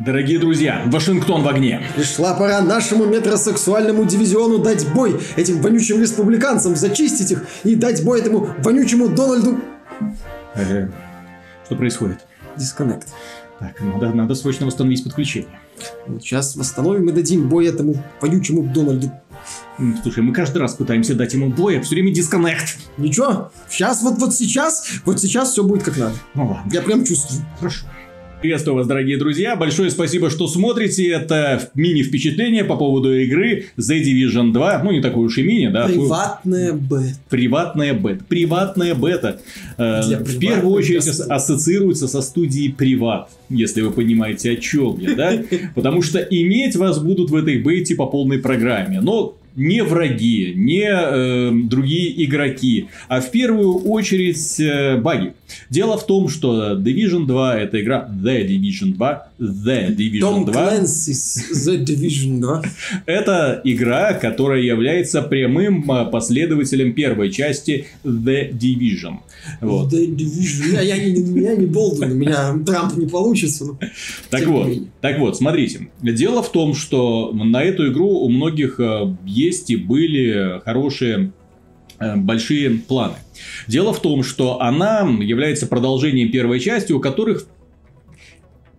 Дорогие друзья, Вашингтон в огне. Пришла пора нашему метросексуальному дивизиону дать бой этим вонючим республиканцам, зачистить их и дать бой этому вонючему Дональду... Э, что происходит? Дисконнект. Так, надо, надо срочно восстановить подключение. Вот сейчас восстановим и дадим бой этому вонючему Дональду. Слушай, мы каждый раз пытаемся дать ему бой, а все время дисконнект. Ничего, сейчас, вот, вот сейчас, вот сейчас все будет как надо. Ну ладно, Я прям чувствую. хорошо. Приветствую вас, дорогие друзья. Большое спасибо, что смотрите. Это мини-впечатление по поводу игры The Division 2. Ну, не такой уж и мини, да. Приватная бета. Приватная бета. Приватная бета. э, Для в первую очередь гостей. ас- ассоциируется со студией Приват, если вы понимаете, о чем я, да? Потому что иметь вас будут в этой бете по полной программе. Но не враги, не э, другие игроки, а в первую очередь э, баги. Дело в том, что Division 2 это игра The Division 2, The Division Том 2. Clancy's The Division 2. Это игра, которая является прямым а, последователем первой части The Division. Вот. The Division. Я, я, не, я не Болдуин, у меня Трамп не получится. но Так тем вот, так вот, смотрите. Дело в том, что на эту игру у многих э, есть и были хорошие э, большие планы. Дело в том, что она является продолжением первой части, у которых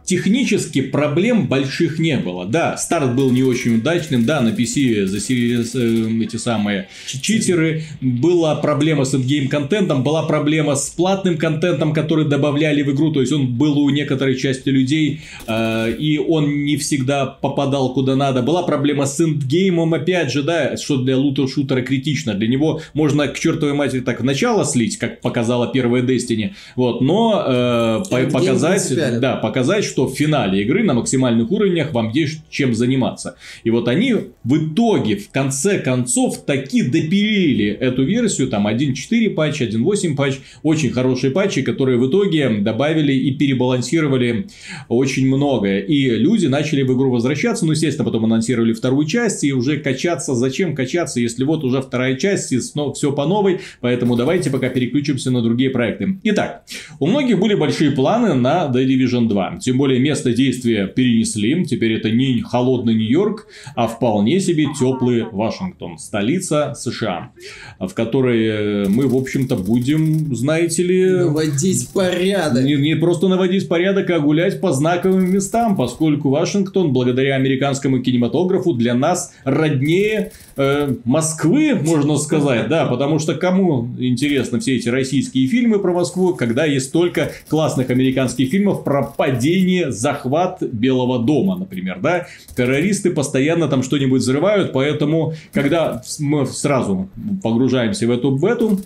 технически проблем больших не было. Да, старт был не очень удачным, да, на PC заселились э, эти самые читеры, была проблема с ингейм контентом, была проблема с платным контентом, который добавляли в игру, то есть он был у некоторой части людей, э, и он не всегда попадал куда надо. Была проблема с индгеймом, опять же, да, что для лутер-шутера критично. Для него можно к чертовой матери так в начало слить, как показала первая Destiny, вот, но э, показать, да, показать, что в финале игры на максимальных уровнях вам есть чем заниматься. И вот они в итоге, в конце концов, таки допилили эту версию, там 1.4 патч, 1.8 патч, очень хорошие патчи, которые в итоге добавили и перебалансировали очень многое. И люди начали в игру возвращаться, ну, естественно, потом анонсировали вторую часть, и уже качаться, зачем качаться, если вот уже вторая часть, и снова все по новой, поэтому давайте пока переключимся на другие проекты. Итак, у многих были большие планы на The Division 2, тем более место действия перенесли, теперь это не холодный Нью-Йорк, а вполне себе теплый Вашингтон, столица США, в которой э, мы, в общем-то, будем, знаете ли, Наводить порядок. не, не просто наводить порядок, а гулять по знаковым местам, поскольку Вашингтон, благодаря американскому кинематографу, для нас роднее э, Москвы, можно сказать, да, потому что кому интересно все эти российские фильмы про Москву, когда есть столько классных американских фильмов про падение, захват Белого дома, например, да, террористы постоянно там что-нибудь взрывают, поэтому, когда мы сразу погружаемся в эту, в эту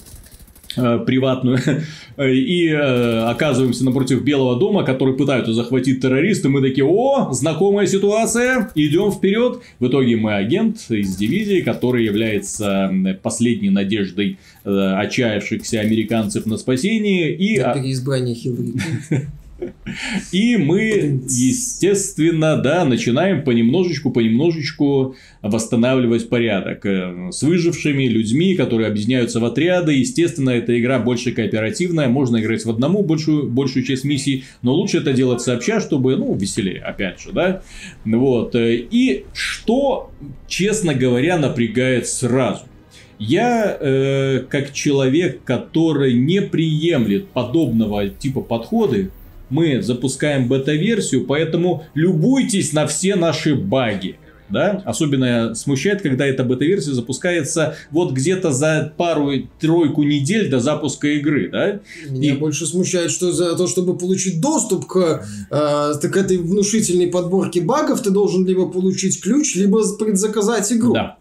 э, приватную и э, оказываемся напротив Белого дома, который пытаются захватить террористы, мы такие, о, знакомая ситуация, идем вперед. В итоге мы агент из дивизии, который является последней надеждой э, отчаявшихся американцев на спасение. И, а, переизбрания Хиллари. и мы, естественно, да, начинаем понемножечку, понемножечку восстанавливать порядок э, с выжившими людьми, которые объединяются в отряды. Естественно, эта игра больше кооперативная, можно играть в одному большую, большую часть миссий, но лучше это делать сообща, чтобы, ну, веселее, опять же, да. Вот. э, И что, честно говоря, напрягает сразу. Я, э, как человек, который не приемлет подобного типа подходы, мы запускаем бета-версию, поэтому любуйтесь на все наши баги. Да? Особенно смущает, когда эта бета-версия запускается вот где-то за пару-тройку недель до запуска игры. Да? Меня И- больше смущает, что за то, чтобы получить доступ к, э, к этой внушительной подборке багов, ты должен либо получить ключ, либо предзаказать игру. Да.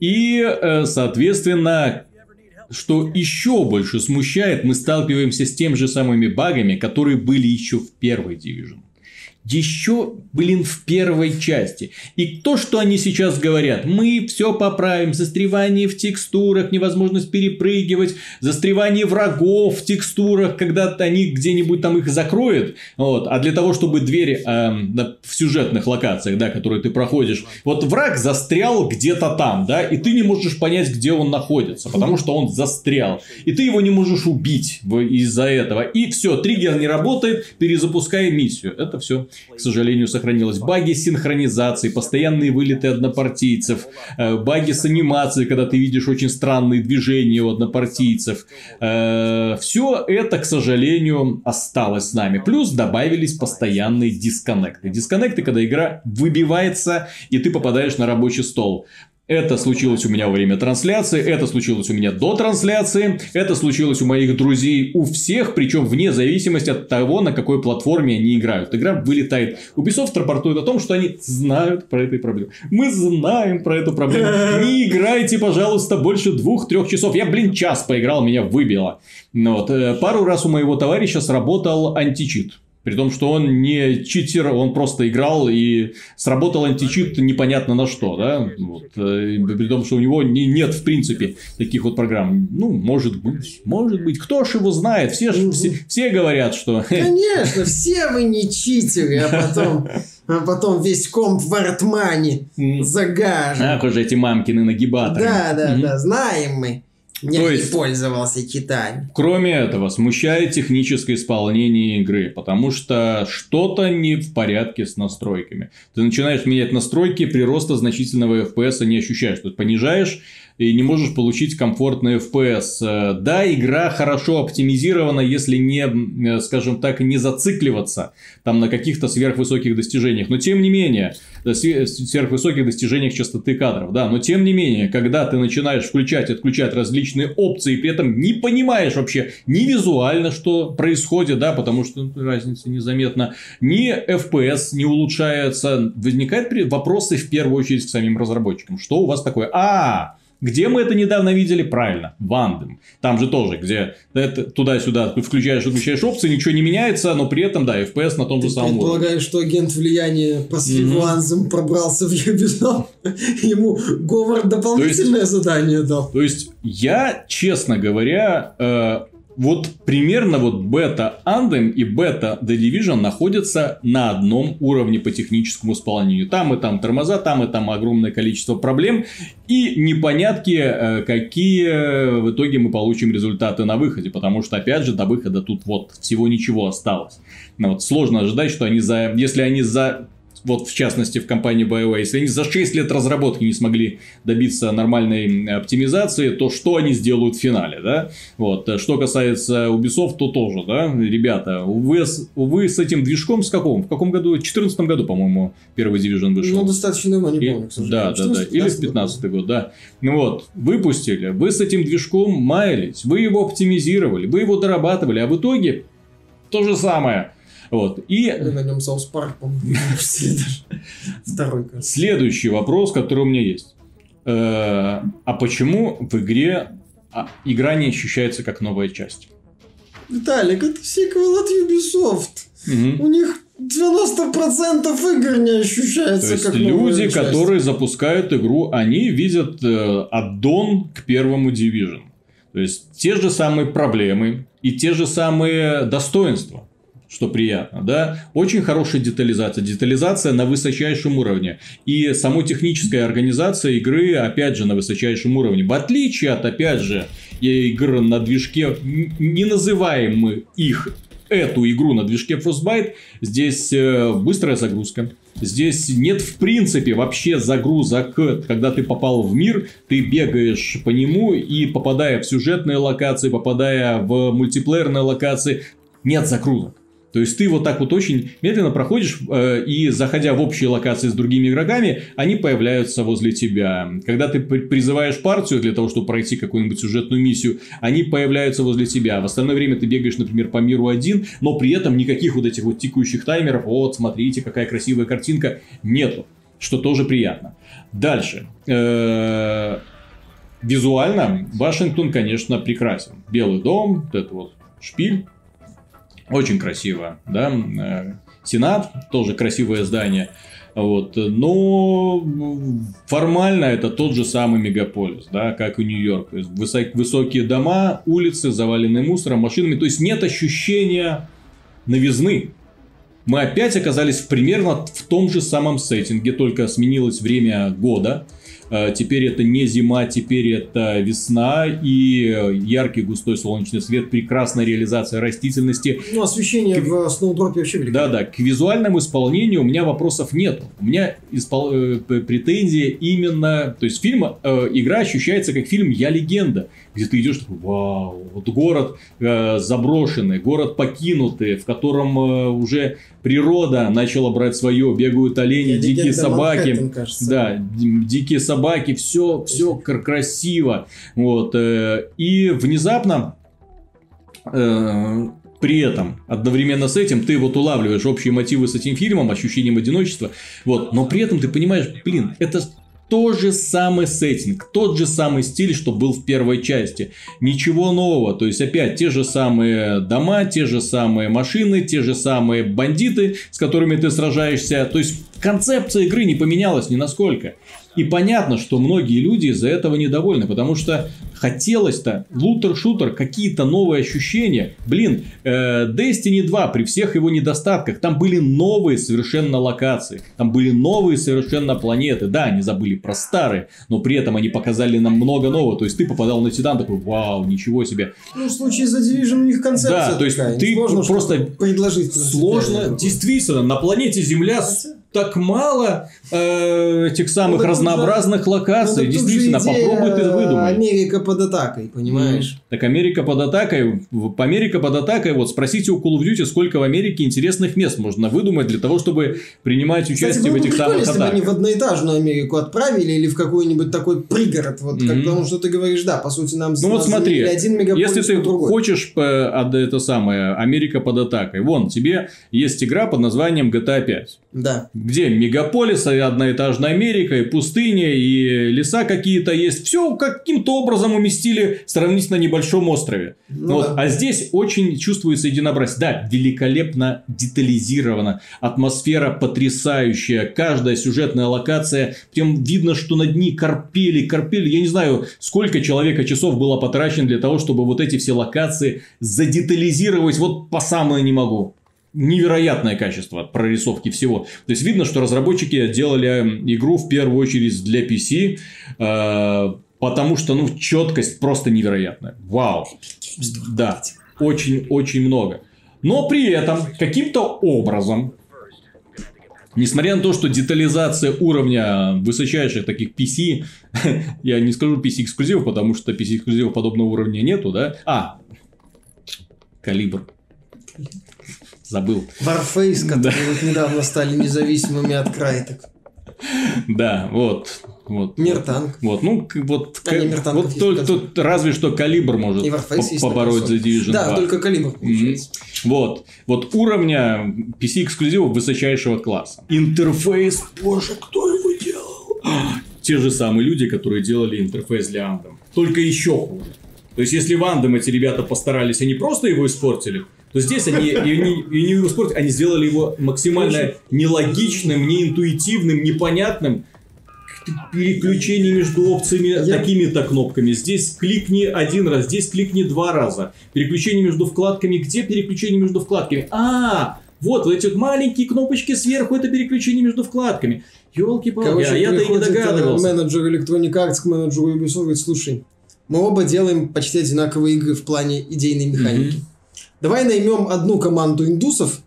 И, э, соответственно, что еще больше смущает, мы сталкиваемся с теми же самыми багами, которые были еще в первой Division. Еще, блин, в первой части. И то, что они сейчас говорят, мы все поправим, застревание в текстурах, невозможность перепрыгивать, застревание врагов в текстурах, когда они где-нибудь там их закроют, вот, а для того, чтобы двери да, в сюжетных локациях, да, которые ты проходишь, вот враг застрял где-то там, да, и ты не можешь понять, где он находится, потому что он застрял, и ты его не можешь убить из-за этого, и все, триггер не работает, перезапускай миссию, это все к сожалению, сохранилось. Баги синхронизации, постоянные вылеты однопартийцев, э, баги с анимацией, когда ты видишь очень странные движения у однопартийцев. Э, Все это, к сожалению, осталось с нами. Плюс добавились постоянные дисконнекты. Дисконнекты, когда игра выбивается, и ты попадаешь на рабочий стол. Это случилось у меня во время трансляции, это случилось у меня до трансляции, это случилось у моих друзей, у всех, причем вне зависимости от того, на какой платформе они играют. Игра вылетает. Ubisoft рапортует о том, что они знают про эту проблему. Мы знаем про эту проблему. Не играйте, пожалуйста, больше двух-трех часов. Я, блин, час поиграл, меня выбило. Ну, вот. Э, пару раз у моего товарища сработал античит. При том, что он не читер, он просто играл и сработал античит непонятно на что, да? Вот. Э, при том, что у него не, нет, в принципе, таких вот программ. Ну, может быть, может быть. Кто ж его знает? Все, ж, все, все говорят, что... Конечно, все вы не читеры, а потом, а потом весь комп в артмане загажен. Ах уж эти мамкины нагибаторы. Да, да, да, знаем мы. Я То не есть- пользовался читами. Кроме этого, смущает техническое исполнение игры, потому что что-то не в порядке с настройками. Ты начинаешь менять настройки, прироста значительного FPS не ощущаешь. То есть понижаешь и не можешь получить комфортный FPS. Э, Да, игра хорошо оптимизирована, если не, э, скажем так, не зацикливаться там на каких-то сверхвысоких достижениях. Но тем не менее, э, све- сверхвысоких достижениях частоты кадров, да, но тем не менее, когда ты начинаешь включать и отключать различные опции, при этом не понимаешь вообще ни визуально, что происходит, да, потому что разница незаметна, ни FPS не улучшается, возникают вопросы в первую очередь к самим разработчикам. Что у вас такое? А, где мы это недавно видели? Правильно, Вандем. Там же тоже, где туда-сюда включаешь, выключаешь опции, ничего не меняется, но при этом, да, FPS на том Ты же самом уровне. предполагаешь, что агент влияния по Мгм. Сильванзам пробрался в Ubisoft? Ему Говард дополнительное задание дал. То есть, я, честно говоря, э, вот примерно вот бета Anthem и бета The Division находятся на одном уровне по техническому исполнению. Там и там тормоза, там и там огромное количество проблем. И непонятки, э, какие в итоге мы получим результаты на выходе. Потому что, опять же, до выхода тут вот всего ничего осталось. Ну, вот сложно ожидать, что они за... Если они за вот в частности в компании BioWare, если они за 6 лет разработки не смогли добиться нормальной оптимизации, то что они сделают в финале, да? Вот. Что касается Ubisoft, то тоже, да, ребята, увы, с- увы, с этим движком с каком? В каком году? В 2014 году, по-моему, первый Division вышел. Ну, достаточно давно, не И- помню, да, да, да. Или в 15 год, да. Ну вот, выпустили, вы с этим движком маялись, вы его оптимизировали, вы его дорабатывали, а в итоге то же самое. Вот. И Или на нем South Park, по-моему. Второй, кажется. Следующий вопрос, который у меня есть. Э, А почему в игре а, игра не ощущается как новая часть? Виталик, это сиквел от Ubisoft. У них 90% игр не То ощущается есть как люди, часть. которые запускают игру, они видят э, аддон к первому Division. То есть те же самые проблемы и те же самые достоинства. Что приятно, да? Очень хорошая детализация. Детализация на высочайшем уровне. И само техническая организация игры, опять же, на высочайшем уровне. В отличие от, опять же, игр на движке, не называем мы их эту игру на движке Frostbite, здесь э, быстрая загрузка. Здесь нет в принципе вообще загрузок, когда ты попал в мир, ты бегаешь по нему и попадая в сюжетные локации, попадая в мультиплеерные локации, нет загрузок. То есть ты вот так вот очень медленно проходишь э, и заходя в общие локации с другими игроками, они появляются возле тебя. Когда ты при- призываешь партию для того, чтобы пройти какую-нибудь сюжетную миссию, они появляются возле тебя. В остальное время ты бегаешь, например, по миру один, но при этом никаких вот этих вот тикающих таймеров, вот смотрите, какая красивая картинка, нету. Что тоже приятно. Дальше. Э, Визуально Вашингтон, конечно, прекрасен. Белый дом, вот это вот шпиль, очень красиво, да. Э, Сенат, тоже красивое здание. Вот. Но формально это тот же самый мегаполис, да, как и Нью-Йорк. Высок- высокие дома, улицы, заваленные мусором, машинами. То есть нет ощущения новизны. Мы опять оказались примерно в том же самом сеттинге, только сменилось время года. Э, теперь это не зима, теперь это весна и яркий густой солнечный свет, прекрасная реализация растительности. Ну, освещение к... в Сноудропе вообще великолепно. Да-да, к визуальному исполнению у меня вопросов нет. У меня испол... Э, претензия именно... То есть фильм, э, игра ощущается как фильм «Я легенда», где ты идешь такой, вау, вот город э, заброшенный, город покинутый, в котором э, уже природа начала брать свое, бегают олени, Я дикие собаки. Да, дикие собаки, все, все красиво. Вот. Э, и внезапно э, при этом одновременно с этим ты вот улавливаешь общие мотивы с этим фильмом, ощущением одиночества, вот, но при этом ты понимаешь, блин, это тот же самый сеттинг, тот же самый стиль, что был в первой части. Ничего нового. То есть, опять те же самые дома, те же самые машины, те же самые бандиты, с которыми ты сражаешься. То есть, концепция игры не поменялась ни насколько. И понятно, что многие люди из-за этого недовольны, потому что хотелось-то лутер-шутер, какие-то новые ощущения. Блин, э, Destiny 2 при всех его недостатках, там были новые совершенно локации, там были новые совершенно планеты. Да, они забыли про старые, но при этом они показали нам много нового. То есть ты попадал на Титан такой, вау, ничего себе. Ну, в случае за Division у них концепция Да, то есть такая. ты сложно просто предложить. Сложно, действительно, на планете Земля так мало э, этих самых ну, разнообразных же, локаций. Ну, Действительно, попробуй ты выдумай. Америка под атакой, понимаешь? Mm. Так Америка под атакой. Америка под атакой. Вот спросите у Call of Duty, сколько в Америке интересных мест можно выдумать для того, чтобы принимать участие Кстати, в этих самых атаках. Если бы они в одноэтажную Америку отправили или в какой-нибудь такой пригород, вот mm-hmm. как потому что ты говоришь, да, по сути нам. Ну вот смотри, один если ты другой. хочешь э, это самое Америка под атакой, вон тебе есть игра под названием GTA 5. Да где мегаполис, одноэтажная Америка, и пустыня, и леса какие-то есть. Все каким-то образом уместили сравнительно небольшом острове. Ну, вот. да. А здесь очень чувствуется единообразие. Да, великолепно детализировано. Атмосфера потрясающая. Каждая сюжетная локация. Прям видно, что над ней корпели, корпели. Я не знаю, сколько человека часов было потрачено для того, чтобы вот эти все локации задетализировать. Вот по самое не могу невероятное качество прорисовки всего. То есть видно, что разработчики делали игру в первую очередь для PC, э, потому что ну четкость просто невероятная. Вау. Да, очень-очень много. Но при этом каким-то образом Несмотря на то, что детализация уровня высочайших таких PC, я не скажу PC эксклюзивов, потому что PC эксклюзивов подобного уровня нету, да? А, калибр забыл. Warface, которые вот недавно стали независимыми от крайток. Да, вот. Вот, Мир танк. Вот, ну, вот, а, не, вот тут, тут, разве что калибр может побороть за Division Да, 2. только калибр Mm-hmm. Вот. Вот уровня PC эксклюзивов высочайшего класса. Интерфейс, боже, кто его делал? Те же самые люди, которые делали интерфейс для Anthem. Только еще хуже. То есть, если в Anthem эти ребята постарались, они просто его испортили, то здесь они и не, не испортили, они сделали его максимально нелогичным, неинтуитивным, непонятным. Переключение между опциями Я... такими-то кнопками. Здесь кликни один раз, здесь кликни два раза. Переключение между вкладками. Где переключение между вкладками? А, вот, вот эти вот маленькие кнопочки сверху, это переключение между вкладками. Елки-палки, а я-то и не догадывался. менеджер Electronic Arts к менеджеру Ubisoft говорит, слушай, мы оба делаем почти одинаковые игры в плане идейной механики. Mm-hmm. Давай наймем одну команду индусов,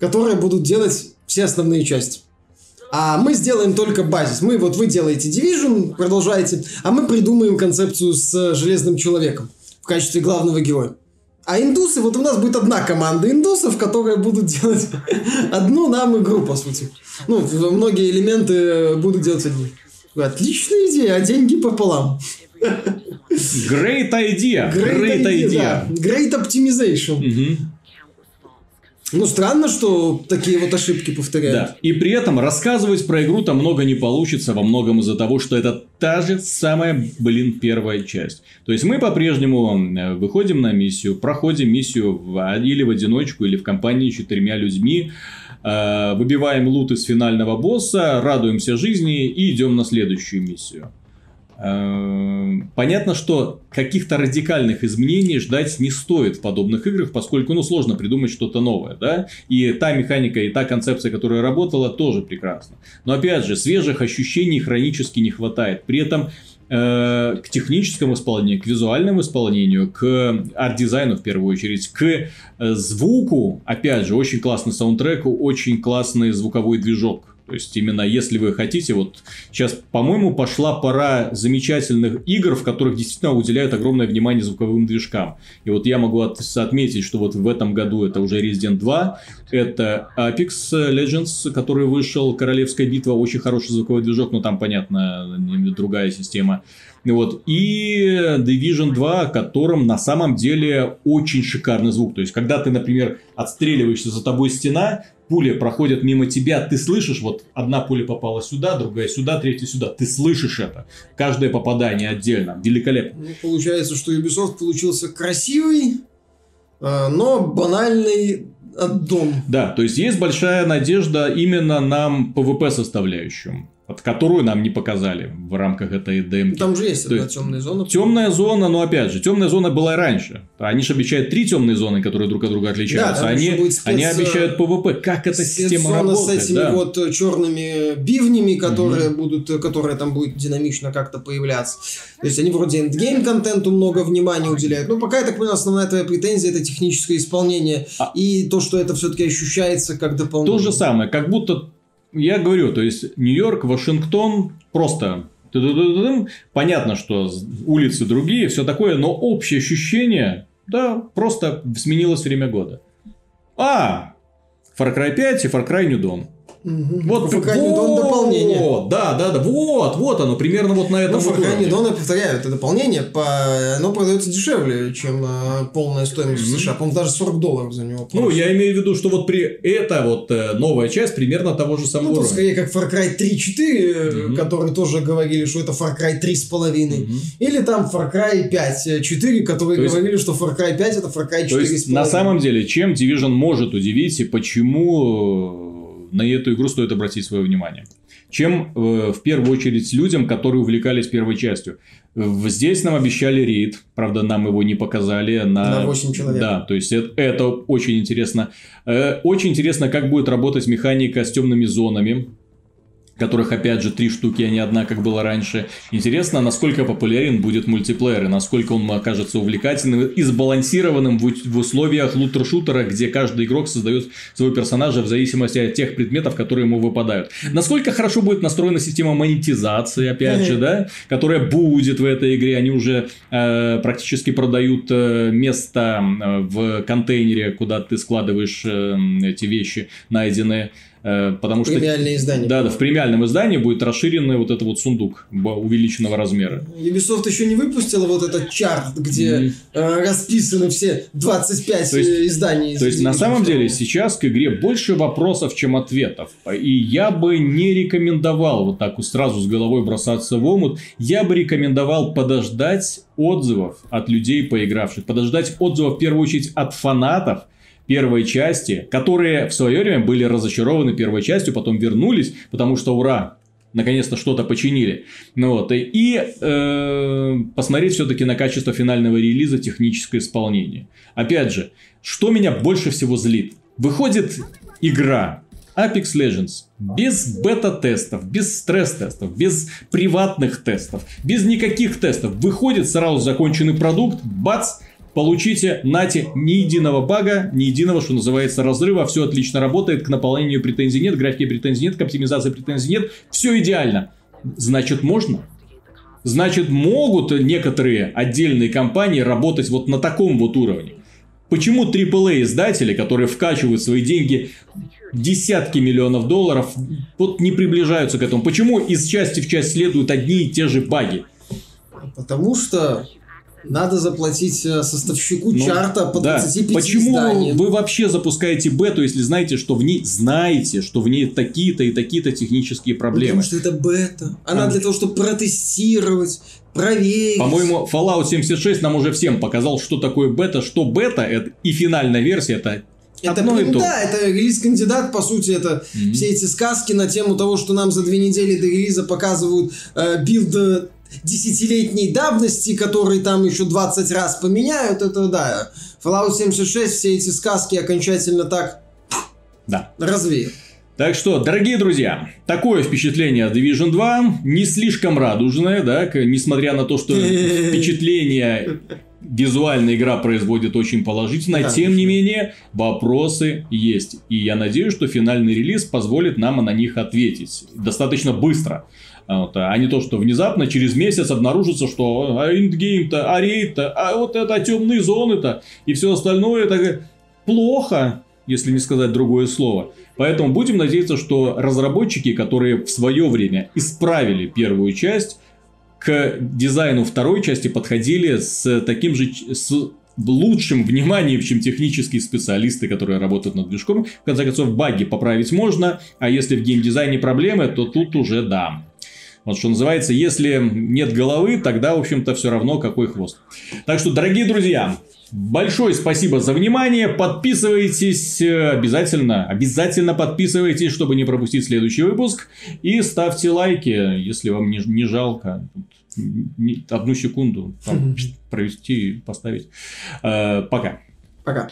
которые будут делать все основные части. А мы сделаем только базис. Мы, вот вы делаете Division, продолжаете, а мы придумаем концепцию с Железным Человеком в качестве главного героя. А индусы, вот у нас будет одна команда индусов, которые будут делать одну нам игру, по сути. Ну, многие элементы будут делать одни. Отличная идея, а деньги пополам. Great idea. Great, Great idea. idea. Да. Great optimization. Угу. Ну, странно, что такие вот ошибки повторяют. Да. И при этом рассказывать про игру там много не получится, во многом из-за того, что это та же самая, блин, первая часть. То есть мы по-прежнему э, выходим на миссию, проходим миссию в, или в одиночку, или в компании с четырьмя людьми, э, выбиваем лут из финального босса, радуемся жизни и идем на следующую миссию. Э, понятно, что каких-то радикальных изменений ждать не стоит в подобных играх, поскольку ну, сложно придумать что-то новое. Да? И та механика, и та концепция, которая работала, тоже прекрасна. Но опять же, свежих ощущений хронически не хватает. При этом э, к техническому исполнению, к визуальному исполнению, к арт-дизайну в первую очередь, к э, звуку, опять же, очень классный саундтрек, очень классный звуковой движок то есть, именно если вы хотите, вот сейчас, по-моему, пошла пора замечательных игр, в которых действительно уделяют огромное внимание звуковым движкам. И вот я могу от- отметить, что вот в этом году это уже Resident 2, это Apex Legends, который вышел, Королевская битва, очень хороший звуковой движок, но там, понятно, другая система. Вот. И Division 2, которым на самом деле очень шикарный звук. То есть, когда ты, например, отстреливаешься за тобой стена, пули проходят мимо тебя, ты слышишь, вот одна пуля попала сюда, другая сюда, третья сюда. Ты слышишь это. Каждое попадание отдельно. Великолепно. Ну, получается, что Ubisoft получился красивый, э, но банальный дом. Да, то есть есть большая надежда именно на PvP составляющую от которую нам не показали в рамках этой демки. Там же есть То одна есть темная зона. Темная зона, но опять же, темная зона была и раньше. Они же обещают три темные зоны, которые друг от друга отличаются. там они, будет спец- они обещают PvP. Как эта система работает? с этими да. вот э, черными бивнями, которые будут, э, которые там будет динамично как-то появляться. То есть они вроде эндгейм контенту много внимания уделяют. Но пока я так понял, основная твоя претензия это техническое исполнение А- и то, что это все-таки ощущается как дополнение. То же самое, как будто, я говорю, то есть Нью-Йорк, Вашингтон, просто понятно, что улицы другие, все такое, но общее ощущение, да, просто сменилось время года. А, Far Cry 5 и Far Cry New Dawn. Мгм. Вот, New Dawn дополнение. Вот, да, да, да, вот, вот оно, примерно вот на Ну, этом вот. New Dawn, я повторяю, это дополнение, по... оно продается дешевле, чем э, полная стоимость в Мгм. США. По-моему, даже 40 долларов за него. Ну, просят. я имею в виду, что вот при это вот э, новая часть примерно того же самого Ну, уровня. скорее как Far Cry 3.4, э, Мгм. которые тоже говорили, что это Far Cry 3.5. Мгм. Или там Far Cry 5.4, которые То есть- говорили, что Far Cry 5 это Far Cry 4.5. То есть, на самом деле, чем Division может удивить и почему э, на эту игру стоит обратить свое внимание? Чем э, в первую очередь людям, которые увлекались первой частью. Здесь нам обещали рейд, правда, нам его не показали. На, На 8 человек. Да, то есть это, это очень интересно. Э, Очень интересно, как будет работать механика с темными зонами которых, опять же, три штуки, а не одна, как было раньше. Интересно, насколько популярен будет мультиплеер, и насколько он окажется увлекательным и сбалансированным в, условиях лутер-шутера, где каждый игрок создает своего персонажа в зависимости от тех предметов, которые ему выпадают. Насколько хорошо будет настроена система монетизации, опять же, да, которая будет в этой игре. Они уже э, практически продают э, место э, в контейнере, куда ты складываешь э, эти вещи найденные. Э, потому что Премиальное издание. да, да, в премиальном издании будет расширенный вот этот вот сундук увеличенного размера. Ubisoft еще не выпустила вот этот чарт, где э, расписаны все 25 То есть- э, изданий. из То есть, на самом 2. деле, сейчас к игре больше вопросов, чем ответов. И я бы не рекомендовал вот так вот сразу с головой бросаться в омут. Я бы рекомендовал подождать отзывов от людей, поигравших. Подождать отзывов, в первую очередь, от фанатов первой части, которые в свое время были разочарованы первой частью, потом вернулись, потому что ура, наконец-то что-то починили. Ну вот, и и, э, посмотреть все-таки на качество финального релиза, техническое исполнение. Опять же, что меня больше всего злит? Выходит игра Apex Legends без бета-тестов, без стресс-тестов, без приватных тестов, без никаких тестов. Выходит сразу законченный продукт, бац, Получите, нате, ни единого бага, ни единого, что называется, разрыва. Все отлично работает, к наполнению претензий нет, к графике претензий нет, к оптимизации претензий нет. Все идеально. Значит, можно? Значит, могут некоторые отдельные компании работать вот на таком вот уровне. Почему AAA издатели, которые вкачивают свои деньги десятки миллионов долларов, вот не приближаются к этому? Почему из части в часть следуют одни и те же баги? Потому что надо заплатить э, составщику Ну, чарта по да. 25 Почему изданиям. вы вообще запускаете бету, если знаете, что в ней знаете, что в ней такие-то и такие-то технические проблемы? Потому что это бета. Она А. для того, чтобы протестировать, проверить. По-моему, Fallout 76 нам уже всем показал, что такое бета, что бета это и финальная версия это, это, одно и блин, то. да, это релиз-кандидат, по сути, это Мгм. все эти сказки на тему того, что нам за две недели до релиза показывают э, билд э, десятилетней давности, которые там еще 20 раз поменяют, это да. Fallout 76 все эти сказки окончательно так Да. развеют. Так что, дорогие друзья, такое впечатление от Division 2 не слишком радужное, да, несмотря на то, что впечатление визуальная игра производит очень положительно, Да, тем не менее вопросы есть. И я надеюсь, что финальный релиз позволит нам на них ответить достаточно быстро. А Вот, а не то, что внезапно через месяц обнаружится, что а эндгейм-то, а рейд-то, а вот это темные зоны-то и все остальное это плохо, если не сказать другое слово. Поэтому будем надеяться, что разработчики, которые в свое время исправили первую часть, к дизайну второй части подходили с таким же с лучшим вниманием, чем технические специалисты, которые работают над движком. В конце концов, баги поправить можно, а если в геймдизайне проблемы, то тут уже да. Вот что называется, если нет головы, тогда, в общем-то, все равно какой хвост. Так что, дорогие друзья, большое спасибо за внимание. Подписывайтесь э, обязательно. Обязательно подписывайтесь, чтобы не пропустить следующий выпуск. И ставьте лайки, если вам не, не жалко. Одну секунду там провести, поставить. Э, Пока. Пока.